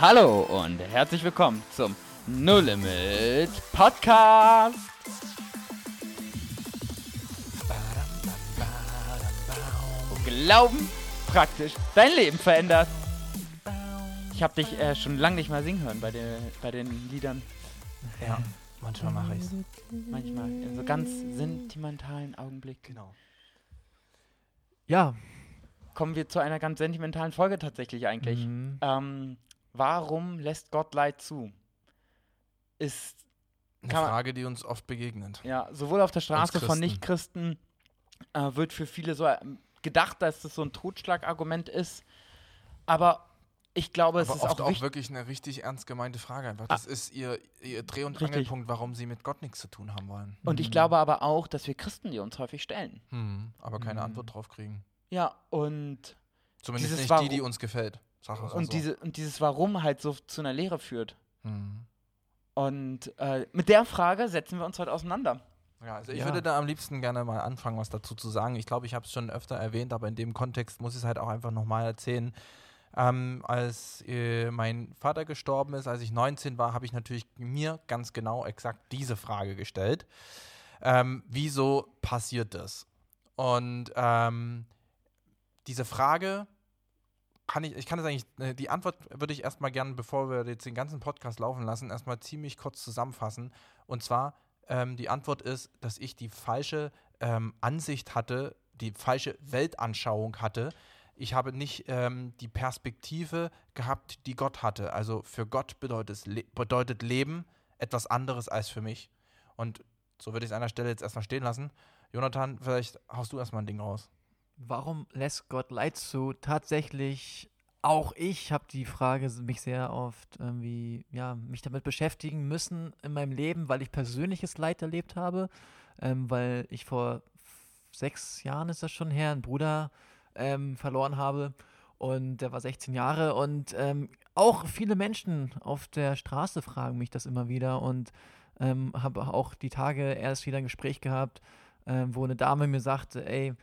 Hallo und herzlich willkommen zum No Limit Podcast. Wo Glauben praktisch dein Leben verändert. Ich habe dich äh, schon lange nicht mal singen hören bei, der, bei den Liedern. Ja, manchmal mache ich's. Manchmal in so ganz sentimentalen Augenblicken. Genau. Ja. Kommen wir zu einer ganz sentimentalen Folge tatsächlich eigentlich. Mhm. Ähm, warum lässt Gott Leid zu? Ist Eine Kann man- Frage, die uns oft begegnet. ja sowohl auf der Straße von Christen. Nichtchristen äh, wird für viele so ähm, gedacht, dass das so ein Totschlagargument ist. Aber ich glaube, es Aber ist oft auch auch, wirklich eine richtig ernst gemeinte Frage einfach. Das ist ihr, ihr Dreh- und Richtig. Angelpunkt, warum sie mit Gott nichts zu tun haben wollen. Und ich Mhm. glaube aber auch, dass wir Christen die uns häufig stellen. Hm, aber keine Mhm. Antwort drauf kriegen. Ja, und, Zumindest nicht die, die uns gefällt. Mal und, so. diese, und dieses Warum halt so zu einer Lehre führt. Hm. Und äh, mit der Frage setzen wir uns heute auseinander. Ja, also ich Ja. würde da am liebsten gerne mal anfangen, was dazu zu sagen. Ich glaube, ich habe es schon öfter erwähnt, aber in dem Kontext muss ich es halt auch einfach nochmal erzählen. Ähm, als äh, mein Vater gestorben ist, als ich 19 war, habe ich natürlich mir ganz genau exakt diese Frage gestellt. Ähm, wieso passiert das? Und ähm, diese Frage kann ich, ich kann es eigentlich, äh, die Antwort würde ich erstmal gerne, bevor wir jetzt den ganzen Podcast laufen lassen, erstmal ziemlich kurz zusammenfassen. Und zwar, ähm, die Antwort ist, dass ich die falsche ähm, Ansicht hatte, die falsche Weltanschauung hatte. Ich habe nicht ähm, die Perspektive gehabt, die Gott hatte. Also für Gott bedeutet, Le bedeutet Leben etwas anderes als für mich. Und so würde ich es an der Stelle jetzt erstmal stehen lassen. Jonathan, vielleicht haust du erstmal ein Ding raus. Warum lässt Gott Leid zu? Tatsächlich, auch ich habe die Frage mich sehr oft irgendwie, ja, mich damit beschäftigen müssen in meinem Leben, weil ich persönliches Leid erlebt habe, ähm, weil ich vor sechs Jahren ist das schon her, einen Bruder ähm, verloren habe. Und der war 16 Jahre. Und ähm, auch viele Menschen auf der Straße fragen mich das immer wieder. Und ähm, habe auch die Tage erst wieder ein Gespräch gehabt, ähm, wo eine Dame mir sagte, ey,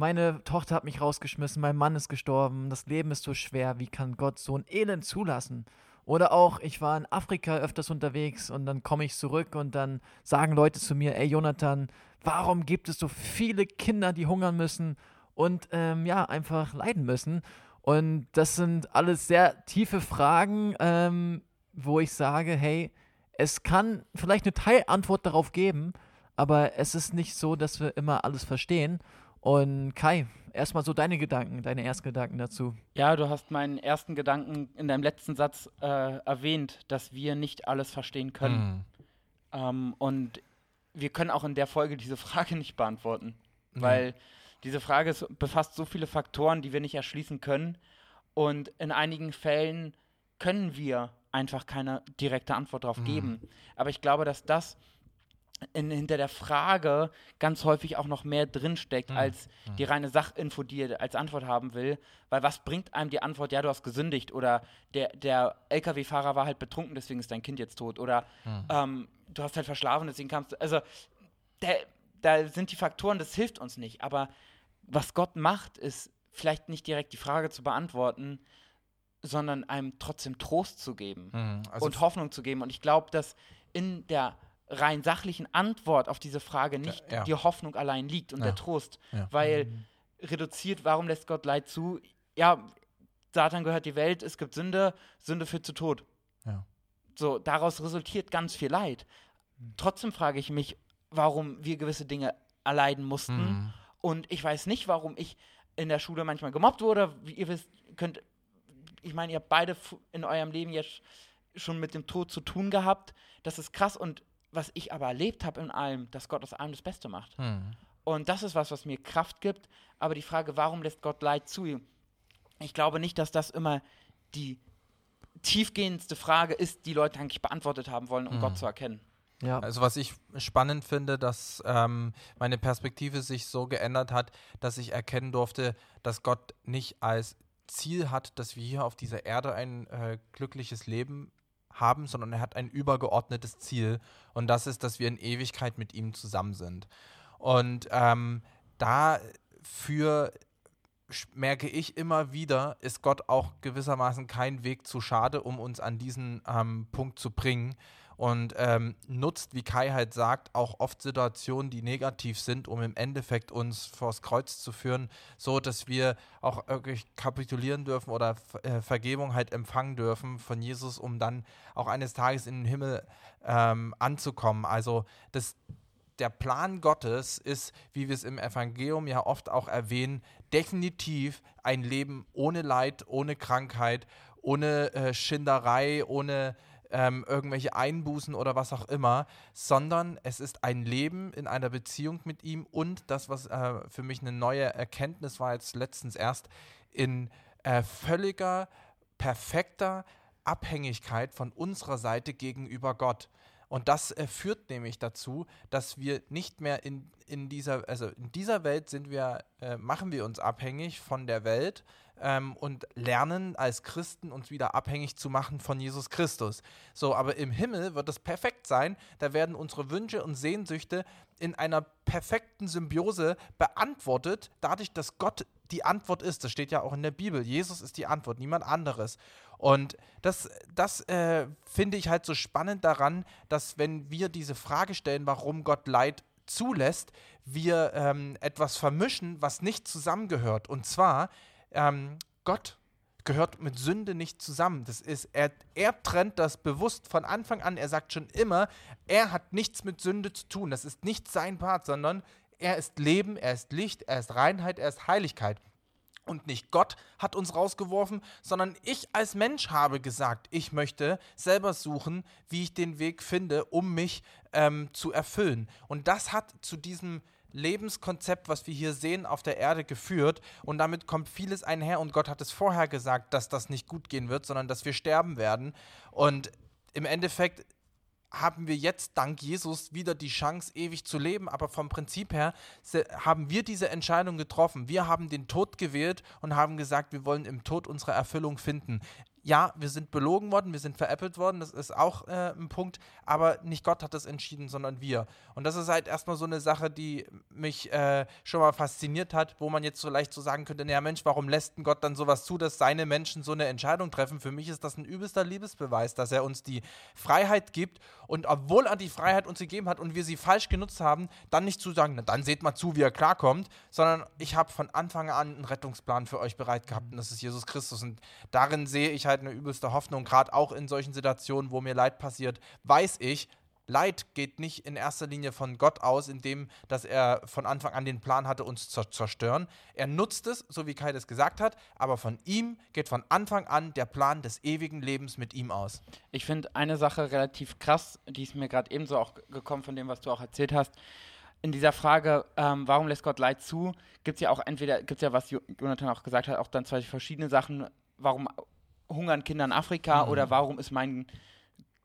meine Tochter hat mich rausgeschmissen, mein Mann ist gestorben, das Leben ist so schwer, wie kann Gott so ein Elend zulassen? Oder auch, ich war in Afrika öfters unterwegs und dann komme ich zurück und dann sagen Leute zu mir, ey Jonathan, warum gibt es so viele Kinder, die hungern müssen und ähm, ja, einfach leiden müssen? Und das sind alles sehr tiefe Fragen, ähm, wo ich sage, hey, es kann vielleicht eine Teilantwort darauf geben, aber es ist nicht so, dass wir immer alles verstehen. Und Kai, erstmal so deine Gedanken, deine Erstgedanken dazu. Ja, du hast meinen ersten Gedanken in deinem letzten Satz äh, erwähnt, dass wir nicht alles verstehen können. Hm. Ähm, und wir können auch in der Folge diese Frage nicht beantworten, Nee. weil diese Frage ist, befasst so viele Faktoren, die wir nicht erschließen können. Und in einigen Fällen können wir einfach keine direkte Antwort darauf Mhm. geben. Aber ich glaube, dass das in, hinter der Frage ganz häufig auch noch mehr drinsteckt Mhm. als die reine Sachinfo, die er als Antwort haben will. Weil was bringt einem die Antwort, ja, du hast gesündigt oder der, der LKW-Fahrer war halt betrunken, deswegen ist dein Kind jetzt tot oder Mhm. ähm, du hast halt verschlafen, deswegen kamst du. Also, der, da sind die Faktoren, das hilft uns nicht. Aber was Gott macht, ist vielleicht nicht direkt die Frage zu beantworten, sondern einem trotzdem Trost zu geben Hm. Also und Hoffnung zu geben. Und ich glaube, dass in der rein sachlichen Antwort auf diese Frage nicht ja. die Hoffnung allein liegt und Ja. der Trost. Ja. Weil reduziert, warum lässt Gott Leid zu? Ja, Satan gehört die Welt, es gibt Sünde, Sünde führt zu Tod. Ja. So, daraus resultiert ganz viel Leid. Trotzdem frage ich mich, warum wir gewisse Dinge erleiden mussten. Hm. Und ich weiß nicht, warum ich in der Schule manchmal gemobbt wurde. Wie ihr wisst, könnt, ich meine, ihr habt beide in eurem Leben jetzt schon mit dem Tod zu tun gehabt. Das ist krass. Und was ich aber erlebt habe in allem, dass Gott aus allem das Beste macht. Hm. Und das ist was, was mir Kraft gibt. Aber die Frage, warum lässt Gott Leid zu? Ich glaube nicht, dass das immer die tiefgehendste Frage ist, die Leute eigentlich beantwortet haben wollen, um Mhm. Gott zu erkennen. Ja, Also was ich spannend finde, dass ähm, meine Perspektive sich so geändert hat, dass ich erkennen durfte, dass Gott nicht als Ziel hat, dass wir hier auf dieser Erde ein äh, glückliches Leben haben, sondern er hat ein übergeordnetes Ziel und das ist, dass wir in Ewigkeit mit ihm zusammen sind. Und ähm, dafür merke ich immer wieder, ist Gott auch gewissermaßen kein Weg zu schade, um uns an diesen ähm, Punkt zu bringen und ähm, nutzt, wie Kai halt sagt, auch oft Situationen, die negativ sind, um im Endeffekt uns vors Kreuz zu führen, so dass wir auch wirklich kapitulieren dürfen oder äh, Vergebung halt empfangen dürfen von Jesus, um dann auch eines Tages in den Himmel ähm, anzukommen. Also das, der Plan Gottes ist, wie wir es im Evangelium ja oft auch erwähnen, definitiv ein Leben ohne Leid, ohne Krankheit, ohne äh, Schinderei, ohne ähm, irgendwelche Einbußen oder was auch immer, sondern es ist ein Leben in einer Beziehung mit ihm und das, was äh, für mich eine neue Erkenntnis war jetzt letztens erst, in äh, völliger, perfekter Abhängigkeit von unserer Seite gegenüber Gott. Und das äh, führt nämlich dazu, dass wir nicht mehr in, in dieser, also in dieser Welt sind wir, äh, machen wir uns abhängig von der Welt, ähm, und lernen als Christen uns wieder abhängig zu machen von Jesus Christus. So, aber im Himmel wird es perfekt sein. Da werden unsere Wünsche und Sehnsüchte in einer perfekten Symbiose beantwortet, dadurch, dass Gott die Antwort ist. Das steht ja auch in der Bibel. Jesus ist die Antwort, niemand anderes. Und das, das äh, finde ich halt so spannend daran, dass wenn wir diese Frage stellen, warum Gott Leid zulässt, wir ähm, etwas vermischen, was nicht zusammengehört. Und zwar ähm, Gott gehört mit Sünde nicht zusammen. Das ist, er, er trennt das bewusst von Anfang an. Er sagt schon immer, er hat nichts mit Sünde zu tun. Das ist nicht sein Part, sondern er ist Leben, er ist Licht, er ist Reinheit, er ist Heiligkeit. Und nicht Gott hat uns rausgeworfen, sondern ich als Mensch habe gesagt, ich möchte selber suchen, wie ich den Weg finde, um mich ähm, zu erfüllen. Und das hat zu diesem Lebenskonzept, was wir hier sehen, auf der Erde geführt. Und damit kommt vieles einher. Und Gott hat es vorher gesagt, dass das nicht gut gehen wird, sondern dass wir sterben werden. Und im Endeffekt haben wir jetzt dank Jesus wieder die Chance, ewig zu leben. Aber vom Prinzip her haben wir diese Entscheidung getroffen. Wir haben den Tod gewählt und haben gesagt, wir wollen im Tod unsere Erfüllung finden ja, wir sind belogen worden, wir sind veräppelt worden, das ist auch äh, ein Punkt, aber nicht Gott hat das entschieden, sondern wir. Und das ist halt erstmal so eine Sache, die mich äh, schon mal fasziniert hat, wo man jetzt so leicht so sagen könnte, naja Mensch, warum lässt denn Gott dann sowas zu, dass seine Menschen so eine Entscheidung treffen? Für mich ist das ein übelster Liebesbeweis, dass er uns die Freiheit gibt und obwohl er die Freiheit uns gegeben hat und wir sie falsch genutzt haben, dann nicht zu sagen, na, dann seht mal zu, wie er klarkommt, sondern ich habe von Anfang an einen Rettungsplan für euch bereit gehabt und das ist Jesus Christus und darin sehe ich halt eine übelste Hoffnung, gerade auch in solchen Situationen, wo mir Leid passiert, weiß ich, Leid geht nicht in erster Linie von Gott aus, indem dass er von Anfang an den Plan hatte, uns zu zerstören. Er nutzt es, so wie Kai das gesagt hat, aber von ihm geht von Anfang an der Plan des ewigen Lebens mit ihm aus. Ich finde eine Sache relativ krass, die ist mir gerade ebenso auch gekommen von dem, was du auch erzählt hast. In dieser Frage, ähm, warum lässt Gott Leid zu, gibt es ja auch entweder, gibt es ja, was Jonathan auch gesagt hat, auch dann zwei verschiedene Sachen, warum hungern Kinder in Afrika mhm. oder warum ist mein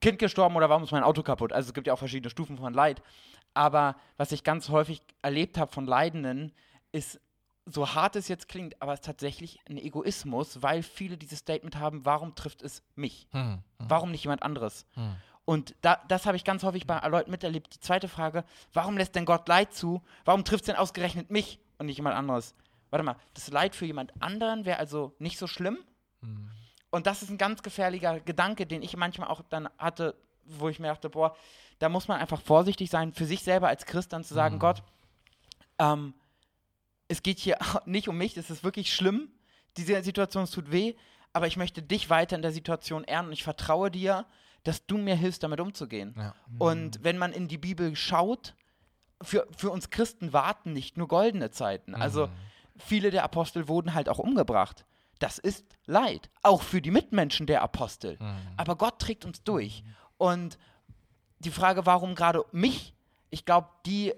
Kind gestorben oder warum ist mein Auto kaputt. Also es gibt ja auch verschiedene Stufen von Leid. Aber was ich ganz häufig erlebt habe von Leidenden, ist, so hart es jetzt klingt, aber es ist tatsächlich ein Egoismus, weil viele dieses Statement haben, warum trifft es mich? Hm, hm. Warum nicht jemand anderes? Hm. Und da, das habe ich ganz häufig bei Leuten miterlebt. Die zweite Frage, warum lässt denn Gott Leid zu? Warum trifft es denn ausgerechnet mich und nicht jemand anderes? Warte mal, das Leid für jemand anderen wäre also nicht so schlimm? Hm. Und das ist ein ganz gefährlicher Gedanke, den ich manchmal auch dann hatte, wo ich mir dachte, boah, da muss man einfach vorsichtig sein, für sich selber als Christ dann zu sagen, mhm. Gott, ähm, es geht hier nicht um mich, es ist wirklich schlimm, diese Situation, es tut weh, aber ich möchte dich weiter in der Situation ehren und ich vertraue dir, dass du mir hilfst, damit umzugehen. Ja. Mhm. Und wenn man in die Bibel schaut, für, für uns Christen warten nicht nur goldene Zeiten. Also mhm. viele der Apostel wurden halt auch umgebracht. Das ist Leid, auch für die Mitmenschen der Apostel. Mhm. Aber Gott trägt uns durch. Und die Frage, warum gerade mich, ich glaube, die,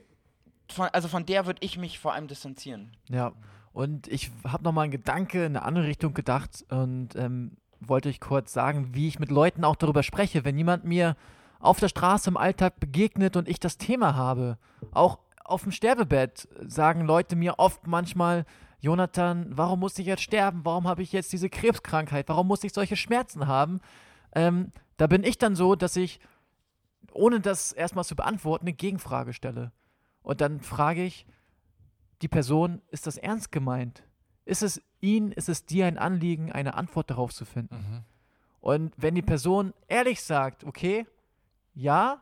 von, also von der würde ich mich vor allem distanzieren. Ja, und ich habe nochmal einen Gedanke in eine andere Richtung gedacht und ähm, wollte euch kurz sagen, wie ich mit Leuten auch darüber spreche. Wenn jemand mir auf der Straße im Alltag begegnet und ich das Thema habe, auch auf dem Sterbebett sagen Leute mir oft manchmal, Jonathan, warum muss ich jetzt sterben? Warum habe ich jetzt diese Krebskrankheit? Warum muss ich solche Schmerzen haben? Ähm, da bin ich dann so, dass ich, ohne das erstmal zu beantworten, eine Gegenfrage stelle. Und dann frage ich die Person, ist das ernst gemeint? Ist es ihn ist es dir ein Anliegen, eine Antwort darauf zu finden. Mhm. Und wenn die Person ehrlich sagt, okay, ja,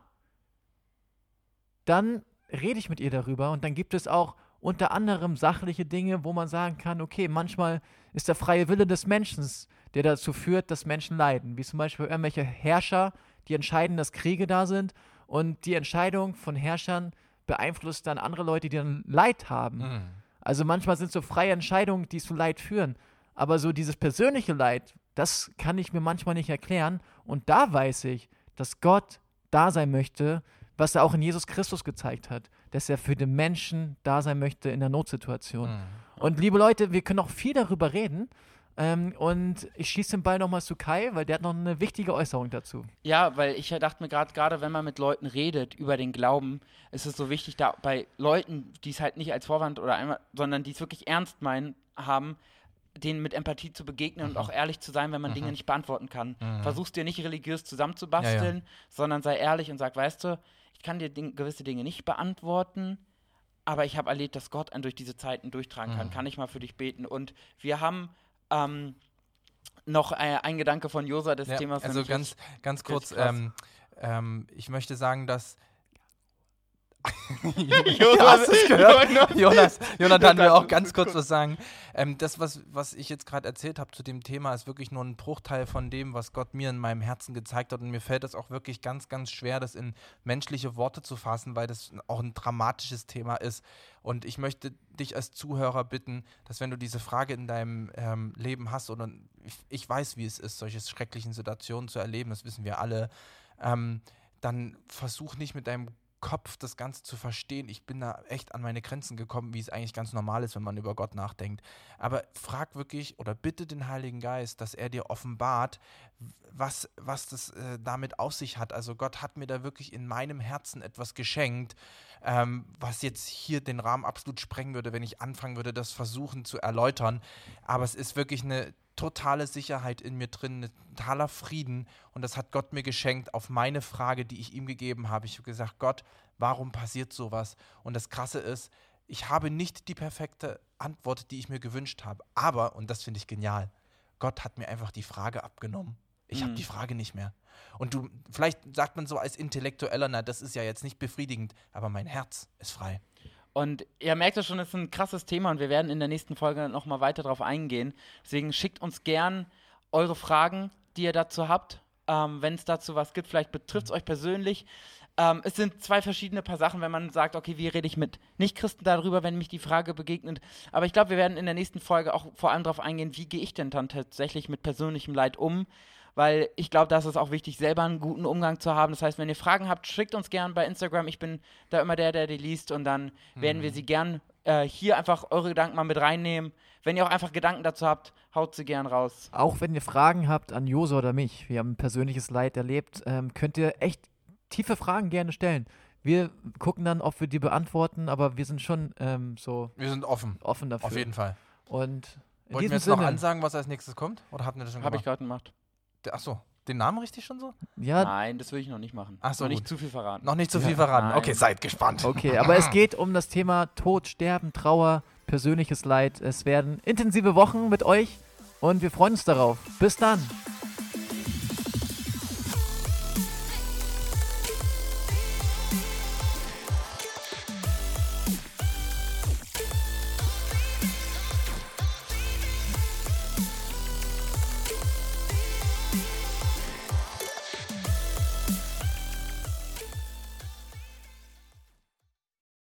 dann rede ich mit ihr darüber und dann gibt es auch unter anderem sachliche Dinge, wo man sagen kann, okay, manchmal ist der freie Wille des Menschen, der dazu führt, dass Menschen leiden, wie zum Beispiel irgendwelche Herrscher, die entscheiden, dass Kriege da sind und die Entscheidung von Herrschern beeinflusst dann andere Leute, die dann Leid haben. Mhm. Also manchmal sind so freie Entscheidungen, die zu Leid führen. Aber so dieses persönliche Leid, das kann ich mir manchmal nicht erklären. Und da weiß ich, dass Gott da sein möchte, was er auch in Jesus Christus gezeigt hat, dass er für den Menschen da sein möchte in der Notsituation. Mhm. Und liebe Leute, wir können auch viel darüber reden. Ähm, und ich schieße den Ball nochmal zu Kai, weil der hat noch eine wichtige Äußerung dazu. Ja, weil ich dachte mir gerade, gerade wenn man mit Leuten redet über den Glauben, ist es so wichtig, da bei Leuten, die es halt nicht als Vorwand oder einmal, sondern die es wirklich ernst meinen, haben, denen mit Empathie zu begegnen und auch ehrlich zu sein, wenn man Dinge nicht beantworten kann. Mhm. Versuch's dir nicht religiös zusammenzubasteln, Ja, sondern sei ehrlich und sag, weißt du, ich kann dir Ding gewisse Dinge nicht beantworten, aber ich habe erlebt, dass Gott einen durch diese Zeiten durchtragen kann. Mhm. Kann ich mal für dich beten? Und wir haben ähm, noch äh, ein Gedanke von Josa des Ja, Themas. also ganz, ganz kurz, ähm, ähm, ich möchte sagen, dass Hast du's gehört? Jonas- Jonas, Jonathan will auch ganz kurz kurz. was sagen. Ähm, das, was, was ich jetzt gerade erzählt habe zu dem Thema, ist wirklich nur ein Bruchteil von dem, was Gott mir in meinem Herzen gezeigt hat. Und mir fällt es auch wirklich ganz, ganz schwer, das in menschliche Worte zu fassen, weil das auch ein dramatisches Thema ist. Und ich möchte dich als Zuhörer bitten, dass wenn du diese Frage in deinem ähm, Leben hast, oder ich, ich weiß, wie es ist, solche schrecklichen Situationen zu erleben, das wissen wir alle, ähm, dann versuch nicht mit deinem Kopf das Ganze zu verstehen. Ich bin da echt an meine Grenzen gekommen, wie es eigentlich ganz normal ist, wenn man über Gott nachdenkt. Aber frag wirklich oder bitte den Heiligen Geist, dass er dir offenbart, was, was das äh, damit auf sich hat. Also Gott hat mir da wirklich in meinem Herzen etwas geschenkt, ähm, was jetzt hier den Rahmen absolut sprengen würde, wenn ich anfangen würde, das versuchen zu erläutern. Aber es ist wirklich eine totale Sicherheit in mir drin, ein totaler Frieden. Und das hat Gott mir geschenkt auf meine Frage, die ich ihm gegeben habe. Ich habe gesagt, Gott, warum passiert sowas? Und das Krasse ist, ich habe nicht die perfekte Antwort, die ich mir gewünscht habe. Aber, und das finde ich genial, Gott hat mir einfach die Frage abgenommen. Ich habe Mhm. die Frage nicht mehr. Und du, vielleicht sagt man so als Intellektueller, na, das ist ja jetzt nicht befriedigend, aber mein Herz ist frei. Und ihr merkt ja schon, es ist ein krasses Thema und wir werden in der nächsten Folge nochmal weiter darauf eingehen. Deswegen schickt uns gern eure Fragen, die ihr dazu habt. Ähm, Wenn es dazu was gibt, vielleicht betrifft es euch persönlich. Ähm, es sind zwei verschiedene paar Sachen, wenn man sagt, okay, wie rede ich mit Nichtchristen darüber, wenn mich die Frage begegnet. Aber ich glaube, wir werden in der nächsten Folge auch vor allem darauf eingehen, wie gehe ich denn dann tatsächlich mit persönlichem Leid um. Weil ich glaube, da ist es auch wichtig, selber einen guten Umgang zu haben. Das heißt, wenn ihr Fragen habt, schickt uns gern bei Instagram. Ich bin da immer der, der die liest. Und dann werden wir sie gern äh, hier einfach eure Gedanken mal mit reinnehmen. Wenn ihr auch einfach Gedanken dazu habt, haut sie gern raus. Auch wenn ihr Fragen habt an Jose oder mich, wir haben ein persönliches Leid erlebt, ähm, könnt ihr echt tiefe Fragen gerne stellen. Wir gucken dann, ob wir die beantworten, aber wir sind schon ähm, so Wir sind offen, offen dafür. auf jeden Fall. Und in Wollten wir jetzt noch Sinne, ansagen, was als nächstes kommt? Oder hatten wir das schon Habe ich gemacht? gerade gemacht. Der- Achso, den Namen richtig schon so? ja, Nein, das will ich noch nicht machen. Ach so, Noch nicht gut. zu viel verraten. Noch nicht zu Ja, viel verraten. nein. Okay, seid gespannt. okay, aber es geht um das Thema Tod, Sterben, Trauer, persönliches Leid. Es werden intensive Wochen mit euch und wir freuen uns darauf. Bis dann.